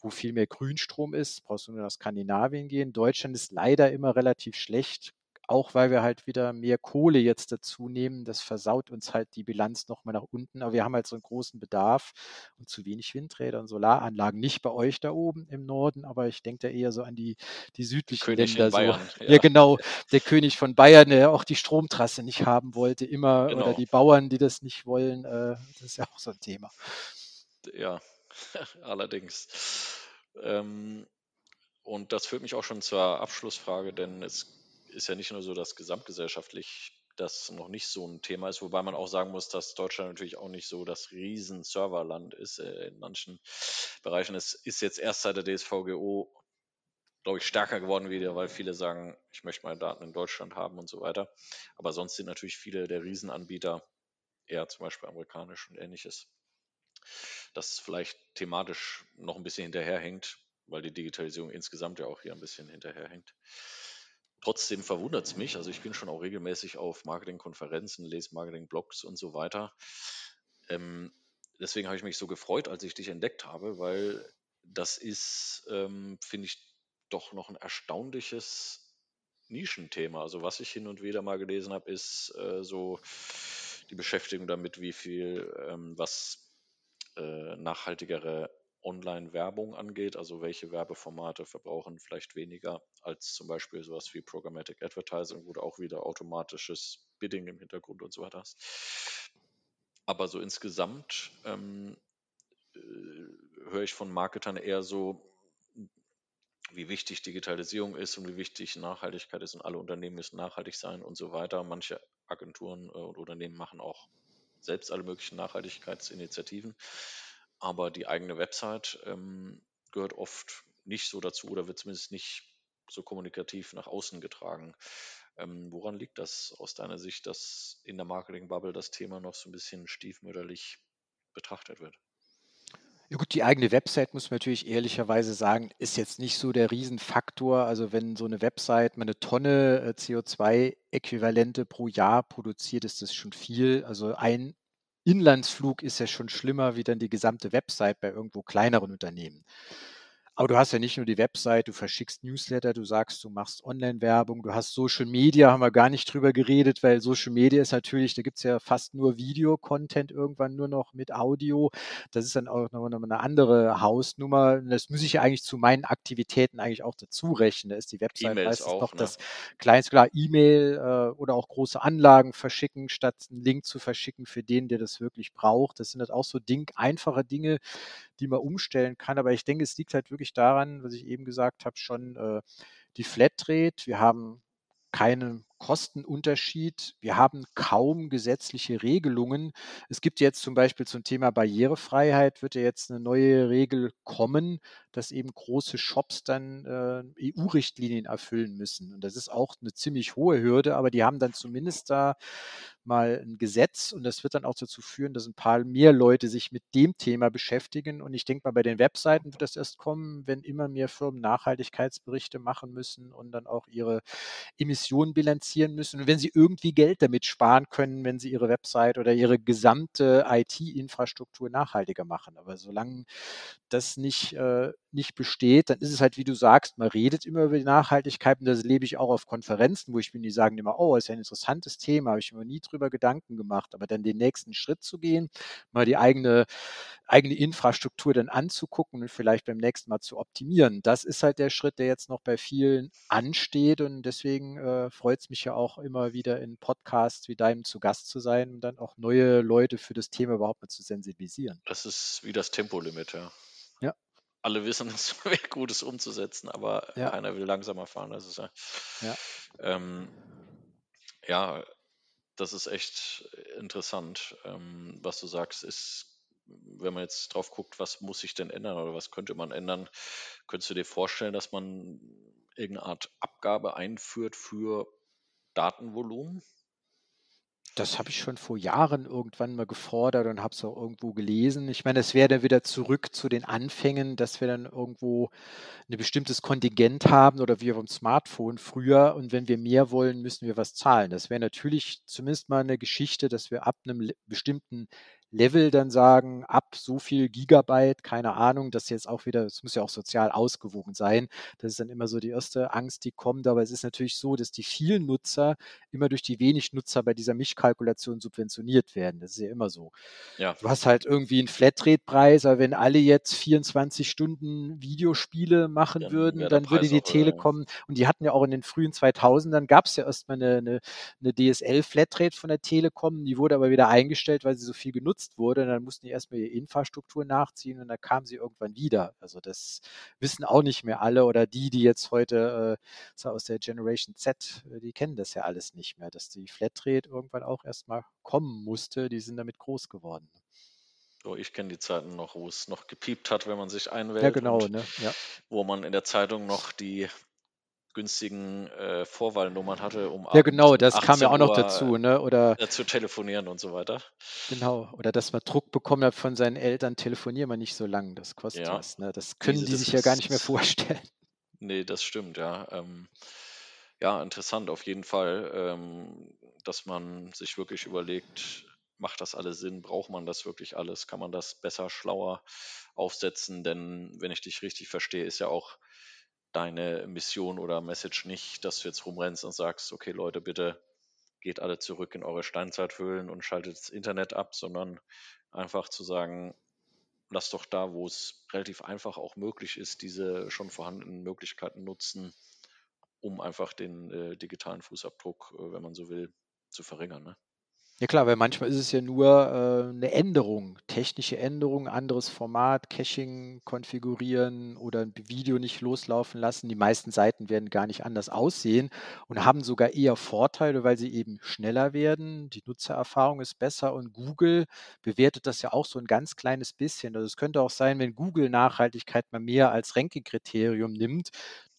wo viel mehr Grünstrom ist. Brauchst du nur nach Skandinavien gehen. Deutschland ist leider immer relativ schlecht auch weil wir halt wieder mehr Kohle jetzt dazu nehmen. Das versaut uns halt die Bilanz nochmal nach unten. Aber wir haben halt so einen großen Bedarf und zu wenig Windräder und Solaranlagen. Nicht bei euch da oben im Norden, aber ich denke da eher so an die, die südlichen König Länder. Bayern. So. Ja. genau. Der König von Bayern, der auch die Stromtrasse nicht haben wollte, immer, Genau. oder die Bauern, die das nicht wollen. Äh, das ist ja auch so ein Thema. Ja, allerdings. Ähm, und das führt mich auch schon zur Abschlussfrage, denn es ist ja nicht nur so, dass gesamtgesellschaftlich das noch nicht so ein Thema ist, wobei man auch sagen muss, dass Deutschland natürlich auch nicht so das Riesen-Serverland ist äh, in manchen Bereichen. Es ist jetzt erst seit der DSVGO, glaube ich, stärker geworden wieder, weil viele sagen, ich möchte meine Daten in Deutschland haben und so weiter. Aber sonst sind natürlich viele der Riesenanbieter eher zum Beispiel amerikanisch und ähnliches. Das vielleicht thematisch noch ein bisschen hinterherhängt, weil die Digitalisierung insgesamt ja auch hier ein bisschen hinterherhängt. Trotzdem verwundert es mich, also ich bin schon auch regelmäßig auf Marketingkonferenzen, lese Marketing-Blogs und so weiter. Ähm, deswegen habe ich mich so gefreut, als ich dich entdeckt habe, weil das ist, ähm, finde ich, doch noch ein erstaunliches Nischenthema. Also was ich hin und wieder mal gelesen habe, ist äh, so die Beschäftigung damit, wie viel, ähm, was äh, nachhaltigere Online-Werbung angeht, also welche Werbeformate verbrauchen vielleicht weniger als zum Beispiel sowas wie Programmatic Advertising, wo du auch wieder automatisches Bidding im Hintergrund und so weiter hast. Aber so insgesamt ähm, äh, höre ich von Marketern eher so, wie wichtig Digitalisierung ist und wie wichtig Nachhaltigkeit ist und alle Unternehmen müssen nachhaltig sein und so weiter. Manche Agenturen äh, und Unternehmen machen auch selbst alle möglichen Nachhaltigkeitsinitiativen aber die eigene Website ähm, gehört oft nicht so dazu oder wird zumindest nicht so kommunikativ nach außen getragen. Ähm, woran liegt das aus deiner Sicht, dass in der Marketing-Bubble das Thema noch so ein bisschen stiefmütterlich betrachtet wird? Ja gut, die eigene Website, muss man natürlich ehrlicherweise sagen, ist jetzt nicht so der Riesenfaktor. Also wenn so eine Website mal eine Tonne äh, CO2-Äquivalente pro Jahr produziert, ist das schon viel. Also ein Inlandsflug ist ja schon schlimmer wie dann die gesamte Website bei irgendwo kleineren Unternehmen. Aber du hast ja nicht nur die Website, du verschickst Newsletter, du sagst, du machst Online-Werbung, du hast Social Media, haben wir gar nicht drüber geredet, weil Social Media ist natürlich, da gibt es ja fast nur Video-Content irgendwann nur noch mit Audio. Das ist dann auch noch eine andere Hausnummer. Das muss ich ja eigentlich zu meinen Aktivitäten eigentlich auch dazu rechnen. Da ist die Website E-Mails meistens auch, noch ne? das kleinste, klar, E-Mail äh, oder auch große Anlagen verschicken, statt einen Link zu verschicken für den, der das wirklich braucht. Das sind halt auch so Ding, einfache Dinge, die man umstellen kann. Aber ich denke, es liegt halt wirklich daran, was ich eben gesagt habe, schon äh, die Flatrate. Wir haben keinen Kostenunterschied. Wir haben kaum gesetzliche Regelungen. Es gibt jetzt zum Beispiel zum Thema Barrierefreiheit, wird ja jetzt eine neue Regel kommen, dass eben große Shops dann äh, EU-Richtlinien erfüllen müssen. Und das ist auch eine ziemlich hohe Hürde, aber die haben dann zumindest da mal ein Gesetz und das wird dann auch dazu führen, dass ein paar mehr Leute sich mit dem Thema beschäftigen. Und ich denke mal, bei den Webseiten wird das erst kommen, wenn immer mehr Firmen Nachhaltigkeitsberichte machen müssen und dann auch ihre Emissionen bilanzieren müssen. Und wenn sie irgendwie Geld damit sparen können, wenn sie ihre Website oder ihre gesamte IT-Infrastruktur nachhaltiger machen. Aber solange das nicht, äh, nicht besteht, dann ist es halt, wie du sagst, man redet immer über die Nachhaltigkeit und das lebe ich auch auf Konferenzen, wo ich bin, die sagen immer, oh, ist ja ein interessantes Thema, habe ich mir nie drüber Gedanken gemacht. Aber dann den nächsten Schritt zu gehen, mal die eigene, eigene Infrastruktur dann anzugucken und vielleicht beim nächsten Mal zu optimieren, das ist halt der Schritt, der jetzt noch bei vielen ansteht und deswegen äh, freut es mich ja auch immer wieder in Podcasts wie deinem zu Gast zu sein und dann auch neue Leute für das Thema überhaupt mal zu sensibilisieren. Das ist wie das Tempolimit, ja. Ja. Alle wissen, es wäre gut, es umzusetzen, aber Ja. keiner will langsamer fahren. Das ist ja. Ja. Ähm, ja, das ist echt interessant. Ähm, was du sagst, ist, wenn man jetzt drauf guckt, was muss sich denn ändern oder was könnte man ändern, könntest du dir vorstellen, dass man irgendeine Art Abgabe einführt für Datenvolumen? Das habe ich schon vor Jahren irgendwann mal gefordert und habe es auch irgendwo gelesen. Ich meine, es wäre dann wieder zurück zu den Anfängen, dass wir dann irgendwo ein bestimmtes Kontingent haben oder wie vom Smartphone früher. Und wenn wir mehr wollen, müssen wir was zahlen. Das wäre natürlich zumindest mal eine Geschichte, dass wir ab einem bestimmten Level dann sagen, ab so viel Gigabyte, keine Ahnung, das jetzt auch wieder, es muss ja auch sozial ausgewogen sein. Das ist dann immer so die erste Angst, die kommt. Aber es ist natürlich so, dass die vielen Nutzer immer durch die wenig Nutzer bei dieser Mischkalkulation subventioniert werden. Das ist ja immer so. Ja. Du hast halt irgendwie einen Flatrate-Preis, aber wenn alle jetzt 24 Stunden Videospiele machen Dann würden, dann würde die ja. Telekom, und die hatten ja auch in den frühen 2000ern, gab es ja erstmal eine, eine, eine DSL-Flatrate von der Telekom, die wurde aber wieder eingestellt, weil sie so viel genutzt wurde. Und dann mussten die erstmal ihre Infrastruktur nachziehen und dann kam sie irgendwann wieder. Also das wissen auch nicht mehr alle oder die, die jetzt heute äh, aus der Generation Z, äh, die kennen das ja alles nicht mehr, dass die Flatrate irgendwann auch erstmal kommen musste. Die sind damit groß geworden. So, ich kenne die Zeiten noch, wo es noch gepiept hat, wenn man sich einwählt Ja, genau, ne? Ja. wo man in der Zeitung noch die günstigen äh, Vorwahlnummern hatte, um Ja, genau, das kam ja 18 auch noch Uhr dazu, ne? Oder äh, zu telefonieren und so weiter. genau, oder dass man Druck bekommen hat von seinen Eltern, telefonier mal nicht so lang, das kostet Ja, was, ne? Das können diese, die das sich ja gar nicht mehr vorstellen. nee, das stimmt, ja. Ähm, ja, interessant auf jeden Fall, ähm, dass man sich wirklich überlegt, macht das alles Sinn? Braucht man das wirklich alles? Kann man das besser, schlauer aufsetzen? Denn wenn ich dich richtig verstehe, ist ja auch deine Mission oder Message nicht, dass du jetzt rumrennst und sagst, okay Leute, bitte geht alle zurück in eure Steinzeithöhlen und schaltet das Internet ab, sondern einfach zu sagen, lasst doch da, wo es relativ einfach auch möglich ist, diese schon vorhandenen Möglichkeiten nutzen, um einfach den äh, digitalen Fußabdruck, äh, wenn man so will, zu verringern. Ne? Ja klar, weil manchmal ist es ja nur äh, eine Änderung, technische Änderung, anderes Format, Caching konfigurieren oder ein Video nicht loslaufen lassen. Die meisten Seiten werden gar nicht anders aussehen und haben sogar eher Vorteile, weil sie eben schneller werden. Die Nutzererfahrung ist besser und Google bewertet das ja auch so ein ganz kleines bisschen. Also es könnte auch sein, wenn Google Nachhaltigkeit mal mehr als Ranking-Kriterium nimmt,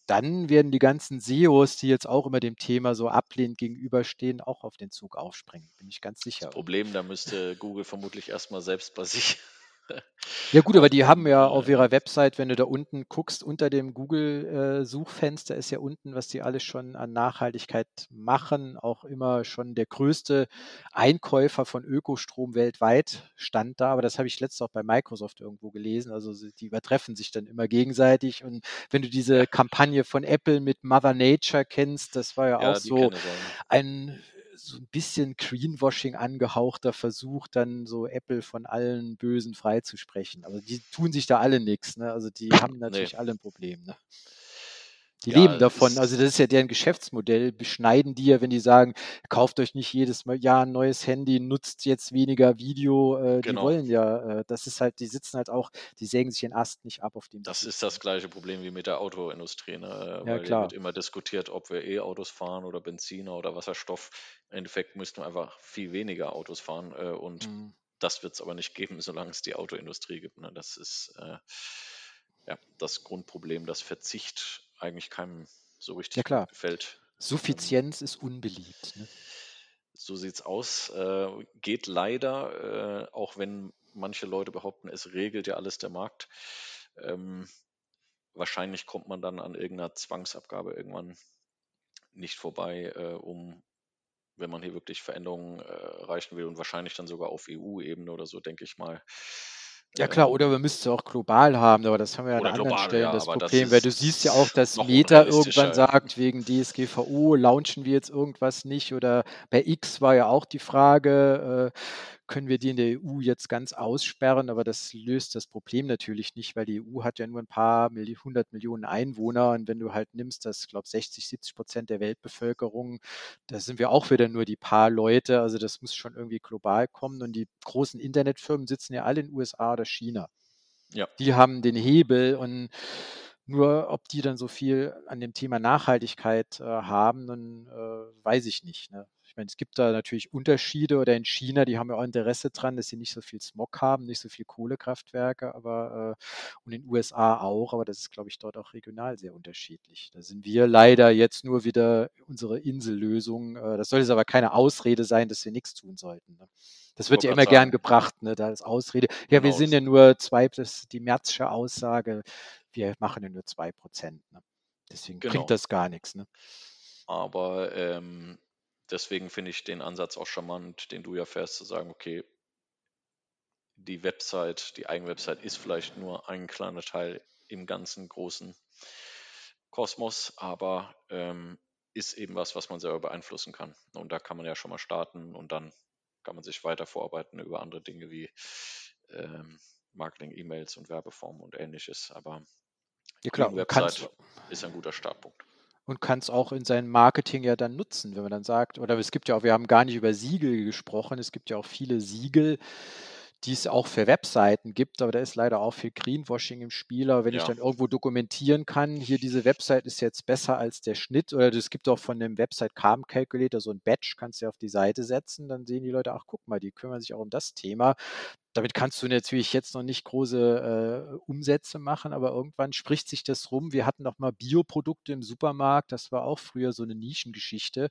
dann werden die ganzen SEOs, die jetzt auch immer dem Thema so ablehnend gegenüberstehen, auch auf den Zug aufspringen. Bin ich ganz Das sicher. Und Problem, da müsste Google vermutlich erstmal selbst bei sich ja gut, aber die haben ja auf ihrer Website, wenn du da unten guckst, unter dem Google-Suchfenster ist ja unten, was die alles schon an Nachhaltigkeit machen, auch immer schon der größte Einkäufer von Ökostrom weltweit stand da. Aber das habe ich letztens auch bei Microsoft irgendwo gelesen. Also die übertreffen sich dann immer gegenseitig. Und wenn du diese Kampagne von Apple mit Mother Nature kennst, das war ja auch ja, die so auch. ein so ein bisschen Greenwashing angehauchter Versuch, dann so Apple von allen Bösen freizusprechen. Aber die tun sich da alle nichts. Ne? Also die haben Nee, natürlich alle ein Problem. Ne? Die ja, leben davon. Also das ist ja deren Geschäftsmodell. Beschneiden die ja, wenn die sagen, kauft euch nicht jedes Mal Jahr ein neues Handy, nutzt jetzt weniger Video. Äh, die genau. wollen ja, äh, das ist halt, die sitzen halt auch, die sägen sich den Ast nicht ab, auf dem Das ist das gleiche Problem wie mit der Autoindustrie, ne? Ja, weil hier wird klar. immer diskutiert, ob wir E-Autos fahren oder Benziner oder Wasserstoff. Im Endeffekt müssten wir einfach viel weniger Autos fahren äh, und Mhm. das wird es aber nicht geben, solange es die Autoindustrie gibt. Ne? Das ist äh, ja, das Grundproblem, dass Verzicht eigentlich keinem so Ja richtig gut klar. gefällt. Ähm, Suffizienz ist unbeliebt. Ne? so sieht's aus. Äh, geht leider, äh, auch wenn manche Leute behaupten, es regelt ja alles der Markt. Ähm, wahrscheinlich kommt man dann an irgendeiner Zwangsabgabe irgendwann nicht vorbei, äh, um, wenn man hier wirklich Veränderungen äh, erreichen will und wahrscheinlich dann sogar auf EU-Ebene oder so, denke ich mal. Ja klar, oder wir müssten es auch global haben, aber das haben wir ja an anderen global, Stellen ja, das aber das Problem, weil du siehst ja auch, dass Meta irgendwann sagt, wegen DSGVO launchen wir jetzt irgendwas nicht oder bei X war ja auch die Frage, äh, können wir die in der EU jetzt ganz aussperren, aber das löst das Problem natürlich nicht, weil die EU hat ja nur ein paar hundert Millionen Einwohner und wenn du halt nimmst, dass, glaube 60, 70 Prozent der Weltbevölkerung, da sind wir auch wieder nur die paar Leute, also das muss schon irgendwie global kommen und die großen Internetfirmen sitzen ja alle in USA oder China Ja, die haben den Hebel und nur ob die dann so viel an dem Thema Nachhaltigkeit äh, haben, dann äh, weiß ich nicht. Ne? Ich meine, es gibt da natürlich Unterschiede oder in China, die haben ja auch Interesse dran, dass sie nicht so viel Smog haben, nicht so viel Kohlekraftwerke, aber äh, und in den USA auch, aber das ist, glaube ich, dort auch regional sehr unterschiedlich. Da sind wir leider jetzt nur wieder unsere Insellösung. Äh, das soll jetzt aber keine Ausrede sein, dass wir nichts tun sollten. Ne? Das wird ja immer gern sagen, gebracht, ne, da als Ausrede. Ja, wir genau, sind ja nur zwei, das ist die Märzsche Aussage, wir machen ja nur zwei Prozent. Ne? Deswegen bringt genau. das gar nichts. Ne? Aber ähm, deswegen finde ich den Ansatz auch charmant, den du ja fährst, zu sagen, okay, die Website, die Eigenwebsite ist vielleicht nur ein kleiner Teil im ganzen großen Kosmos, aber ähm, ist eben was, was man selber beeinflussen kann. Und da kann man ja schon mal starten und dann kann man sich weiter vorarbeiten über andere Dinge wie ähm, Marketing, E-Mails und Werbeformen und ähnliches. Aber ja, klar, die Website ist ein guter Startpunkt und kann es auch in seinem Marketing ja dann nutzen, wenn man dann sagt, oder es gibt ja auch, wir haben gar nicht über Siegel gesprochen, es gibt ja auch viele Siegel, die es auch für Webseiten gibt, aber da ist leider auch viel Greenwashing im Spiel. Aber wenn ja. ich dann irgendwo dokumentieren kann, hier diese Website ist jetzt besser als der Schnitt, oder es gibt auch von dem Website Carbon Calculator so ein Badge, kannst du ja auf die Seite setzen, dann sehen die Leute, ach guck mal, die kümmern sich auch um das Thema. Damit kannst du natürlich jetzt noch nicht große äh, Umsätze machen, aber irgendwann spricht sich das rum. Wir hatten noch mal Bioprodukte im Supermarkt, das war auch früher so eine Nischengeschichte.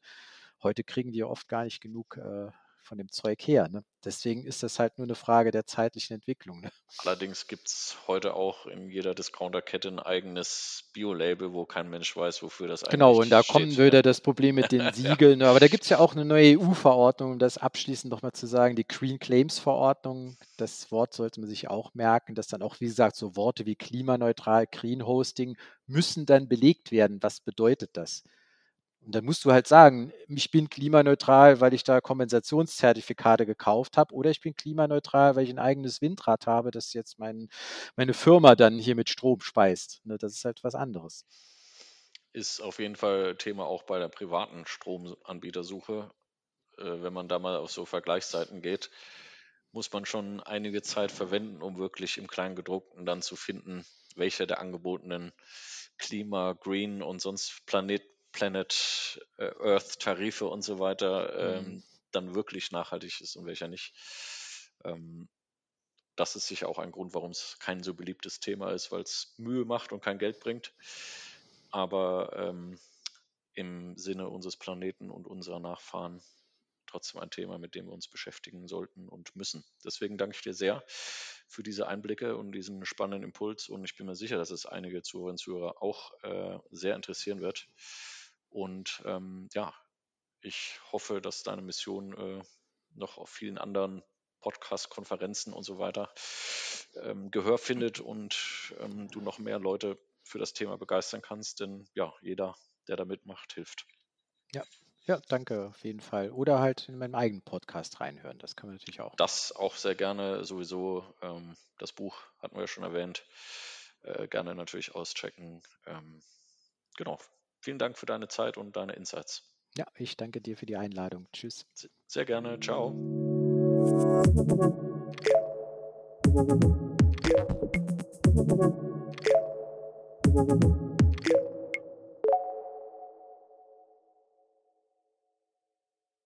Heute kriegen die ja oft gar nicht genug äh, von dem Zeug her. Ne? Deswegen ist das halt nur eine Frage der zeitlichen Entwicklung. Ne? Allerdings gibt es heute auch in jeder Discounter-Kette ein eigenes Bio-Label, wo kein Mensch weiß, wofür das eigentlich Genau, und da steht, kommen wieder ja. das Problem mit den Siegeln. ja. Aber da gibt es ja auch eine neue EU-Verordnung, um das abschließend nochmal zu sagen, die Green Claims-Verordnung. Das Wort sollte man sich auch merken, dass dann auch, wie gesagt, so Worte wie klimaneutral, Green Hosting müssen dann belegt werden. Was bedeutet das? Und dann musst du halt sagen, ich bin klimaneutral, weil ich da Kompensationszertifikate gekauft habe, oder ich bin klimaneutral, weil ich ein eigenes Windrad habe, das jetzt mein, meine Firma dann hier mit Strom speist. Ne, das ist halt was anderes. Ist auf jeden Fall Thema auch bei der privaten Stromanbietersuche. Äh, wenn man da mal auf so Vergleichsseiten geht, muss man schon einige Zeit verwenden, um wirklich im Kleingedruckten dann zu finden, welcher der angebotenen Klima, Green und sonst Planet Planet äh, Earth Tarife und so weiter ähm, mhm. dann wirklich nachhaltig ist und welcher nicht. Ähm, das ist sicher auch ein Grund, warum es kein so beliebtes Thema ist, weil es Mühe macht und kein Geld bringt. Aber ähm, im Sinne unseres Planeten und unserer Nachfahren trotzdem ein Thema, mit dem wir uns beschäftigen sollten und müssen. Deswegen danke ich dir sehr für diese Einblicke und diesen spannenden Impuls und ich bin mir sicher, dass es einige Zuhörerinnen und Zuhörer auch äh, sehr interessieren wird. Und ähm, ja, ich hoffe, dass deine Mission äh, noch auf vielen anderen Podcasts, Konferenzen und so weiter ähm, Gehör findet und ähm, du noch mehr Leute für das Thema begeistern kannst. Denn ja, jeder, der da mitmacht, hilft. Ja, ja, danke auf jeden Fall. Oder halt in meinem eigenen Podcast reinhören. Das kann man natürlich auch. Das auch sehr gerne sowieso. Ähm, das Buch hatten wir ja schon erwähnt. Äh, gerne natürlich auschecken. Ähm, genau. Vielen Dank für deine Zeit und deine Insights. Ja, ich danke dir für die Einladung. Tschüss. Sehr gerne. Ciao.